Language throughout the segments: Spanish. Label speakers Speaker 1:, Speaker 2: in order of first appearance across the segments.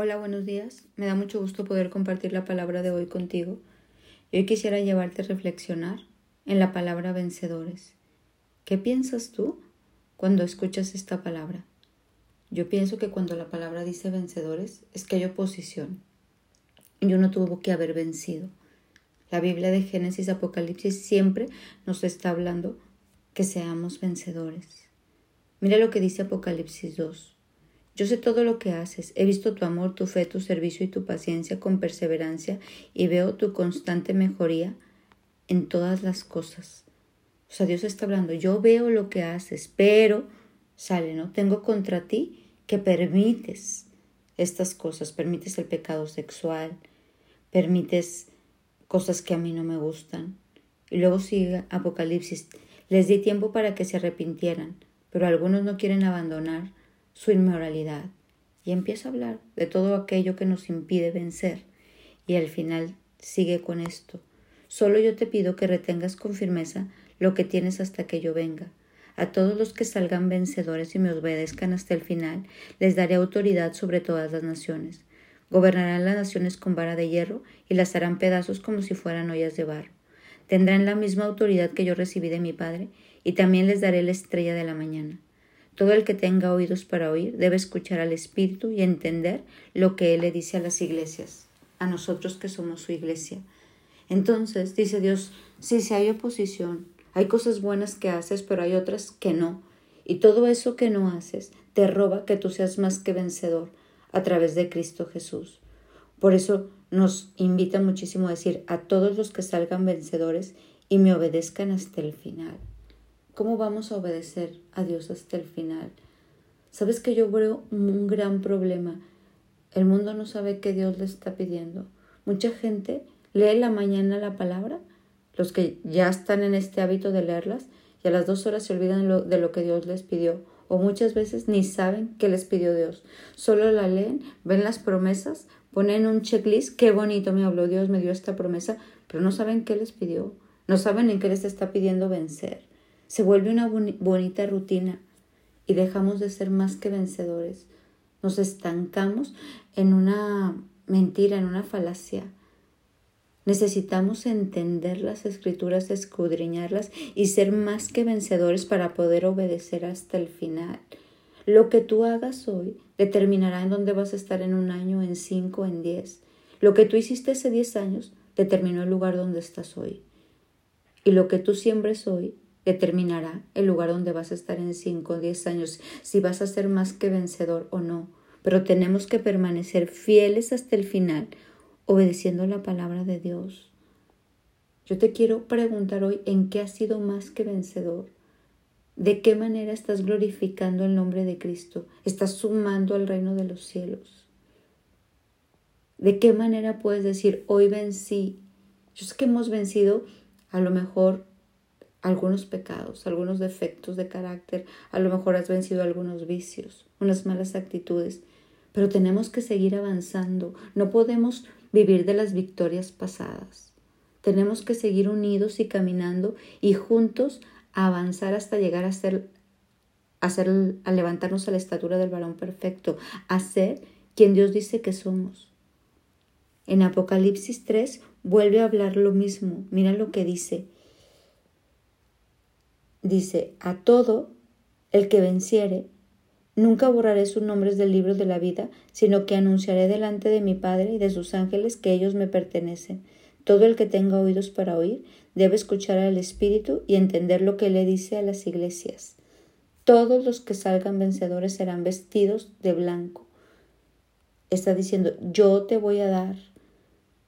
Speaker 1: Hola, buenos días. Me da mucho gusto poder compartir la palabra de hoy contigo. hoy quisiera llevarte a reflexionar en la palabra vencedores. ¿Qué piensas tú cuando escuchas esta palabra? Yo pienso que cuando la palabra dice vencedores es que hay oposición. Y uno tuvo que haber vencido. La Biblia de Génesis Apocalipsis siempre nos está hablando que seamos vencedores. Mira lo que dice Apocalipsis 2. Yo sé todo lo que haces, he visto tu amor, tu fe, tu servicio y tu paciencia con perseverancia y veo tu constante mejoría en todas las cosas. O sea, Dios está hablando, yo veo lo que haces, pero sale, ¿no? Tengo contra ti que permites estas cosas, permites el pecado sexual, permites cosas que a mí no me gustan. Y luego sigue Apocalipsis, les di tiempo para que se arrepintieran, pero algunos no quieren abandonar su inmoralidad y empieza a hablar de todo aquello que nos impide vencer y al final sigue con esto. Solo yo te pido que retengas con firmeza lo que tienes hasta que yo venga. A todos los que salgan vencedores y me obedezcan hasta el final, les daré autoridad sobre todas las naciones. Gobernarán las naciones con vara de hierro y las harán pedazos como si fueran ollas de barro. Tendrán la misma autoridad que yo recibí de mi Padre, y también les daré la estrella de la mañana. Todo el que tenga oídos para oír debe escuchar al Espíritu y entender lo que Él le dice a las iglesias, a nosotros que somos su iglesia. Entonces, dice Dios, sí, si hay oposición, hay cosas buenas que haces, pero hay otras que no. Y todo eso que no haces te roba que tú seas más que vencedor a través de Cristo Jesús. Por eso nos invita muchísimo a decir a todos los que salgan vencedores y me obedezcan hasta el final. ¿Cómo vamos a obedecer a Dios hasta el final? Sabes que yo veo un gran problema. El mundo no sabe qué Dios le está pidiendo. Mucha gente lee la mañana la palabra, los que ya están en este hábito de leerlas, y a las dos horas se olvidan de lo que Dios les pidió, o muchas veces ni saben qué les pidió Dios. Solo la leen, ven las promesas, ponen un checklist, qué bonito me habló Dios, me dio esta promesa, pero no saben qué les pidió, no saben en qué les está pidiendo vencer se vuelve una bonita rutina y dejamos de ser más que vencedores. Nos estancamos en una mentira, en una falacia. Necesitamos entender las escrituras, escudriñarlas y ser más que vencedores para poder obedecer hasta el final. Lo que tú hagas hoy determinará en dónde vas a estar en un año, en cinco, en diez. Lo que tú hiciste hace diez años determinó el lugar donde estás hoy. Y lo que tú siembres hoy determinará el lugar donde vas a estar en 5 o 10 años, si vas a ser más que vencedor o no. Pero tenemos que permanecer fieles hasta el final, obedeciendo la palabra de Dios. Yo te quiero preguntar hoy en qué has sido más que vencedor. ¿De qué manera estás glorificando el nombre de Cristo? ¿Estás sumando al reino de los cielos? ¿De qué manera puedes decir, hoy vencí? Yo sé que hemos vencido a lo mejor algunos pecados, algunos defectos de carácter, a lo mejor has vencido algunos vicios, unas malas actitudes, pero tenemos que seguir avanzando, no podemos vivir de las victorias pasadas. Tenemos que seguir unidos y caminando y juntos avanzar hasta llegar a ser, a, ser, a levantarnos a la estatura del varón perfecto, a ser quien Dios dice que somos. En Apocalipsis 3 vuelve a hablar lo mismo. Mira lo que dice dice, a todo el que venciere, nunca borraré sus nombres del libro de la vida, sino que anunciaré delante de mi Padre y de sus ángeles que ellos me pertenecen. Todo el que tenga oídos para oír debe escuchar al Espíritu y entender lo que le dice a las iglesias. Todos los que salgan vencedores serán vestidos de blanco. Está diciendo, yo te voy a dar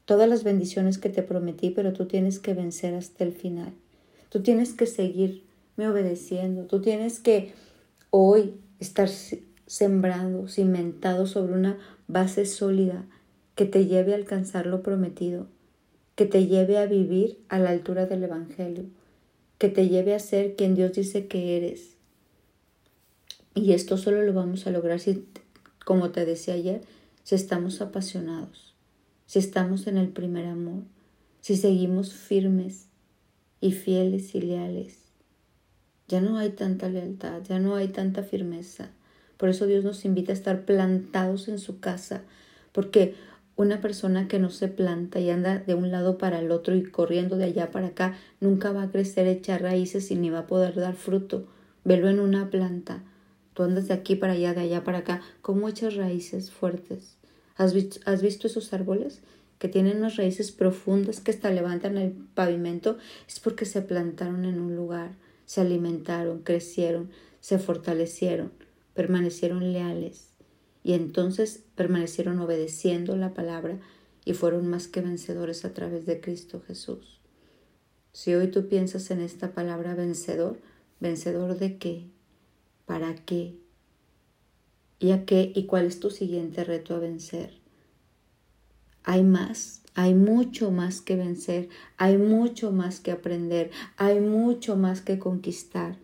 Speaker 1: todas las bendiciones que te prometí, pero tú tienes que vencer hasta el final. Tú tienes que seguir obedeciendo. Tú tienes que hoy estar sembrado, cimentado sobre una base sólida que te lleve a alcanzar lo prometido, que te lleve a vivir a la altura del Evangelio, que te lleve a ser quien Dios dice que eres. Y esto solo lo vamos a lograr si, como te decía ayer, si estamos apasionados, si estamos en el primer amor, si seguimos firmes y fieles y leales ya no hay tanta lealtad, ya no hay tanta firmeza. Por eso Dios nos invita a estar plantados en su casa, Porque una persona que no se planta y anda de un lado para el otro y corriendo de allá para acá, nunca va a crecer, echar raíces y ni va a poder dar fruto. Velo en una planta. Tú andas de aquí para allá, de allá para acá. ¿Cómo echas raíces fuertes? ¿Has visto, ¿Has visto esos árboles? que tienen unas raíces profundas que hasta levantan el pavimento, es porque se plantaron en un lugar, se alimentaron, crecieron, se fortalecieron, permanecieron leales y entonces permanecieron obedeciendo la palabra y fueron más que vencedores a través de Cristo Jesús. Si hoy tú piensas en esta palabra vencedor, vencedor de qué, para qué y a qué y cuál es tu siguiente reto a vencer. Hay más, hay mucho más que vencer, hay mucho más que aprender, hay mucho más que conquistar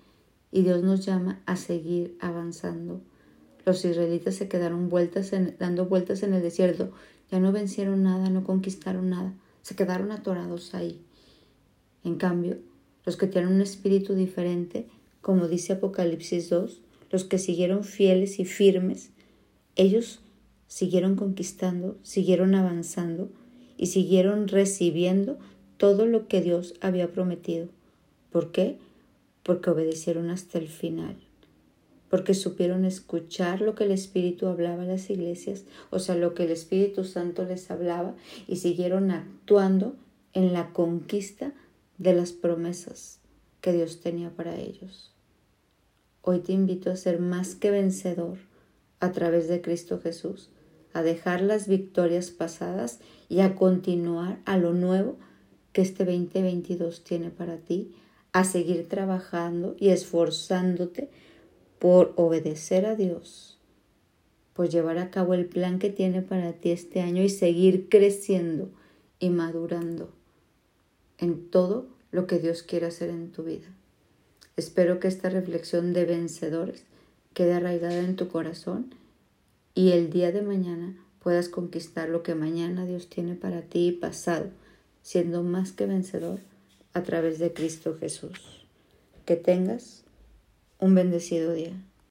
Speaker 1: y Dios nos llama a seguir avanzando. Los israelitas se quedaron vueltas dando vueltas en el desierto, ya no vencieron nada, no conquistaron nada, se quedaron atorados ahí. En cambio, los que tienen un espíritu diferente, como dice Apocalipsis 2, los que siguieron fieles y firmes, ellos siguieron conquistando, siguieron avanzando y siguieron recibiendo todo lo que Dios había prometido. ¿Por qué? Porque obedecieron hasta el final, porque supieron escuchar lo que el Espíritu hablaba a las iglesias, o sea, lo que el Espíritu Santo les hablaba y siguieron actuando en la conquista de las promesas que Dios tenía para ellos. Hoy te invito a ser más que vencedor a través de Cristo Jesús a dejar las victorias pasadas y a continuar a lo nuevo que este 2022 tiene para ti, a seguir trabajando y esforzándote por obedecer a Dios, por llevar a cabo el plan que tiene para ti este año y seguir creciendo y madurando en todo lo que Dios quiere hacer en tu vida. Espero que esta reflexión de vencedores quede arraigada en tu corazón y el día de mañana puedas conquistar lo que mañana Dios tiene para ti y pasado, siendo más que vencedor a través de Cristo Jesús. Que tengas un bendecido día.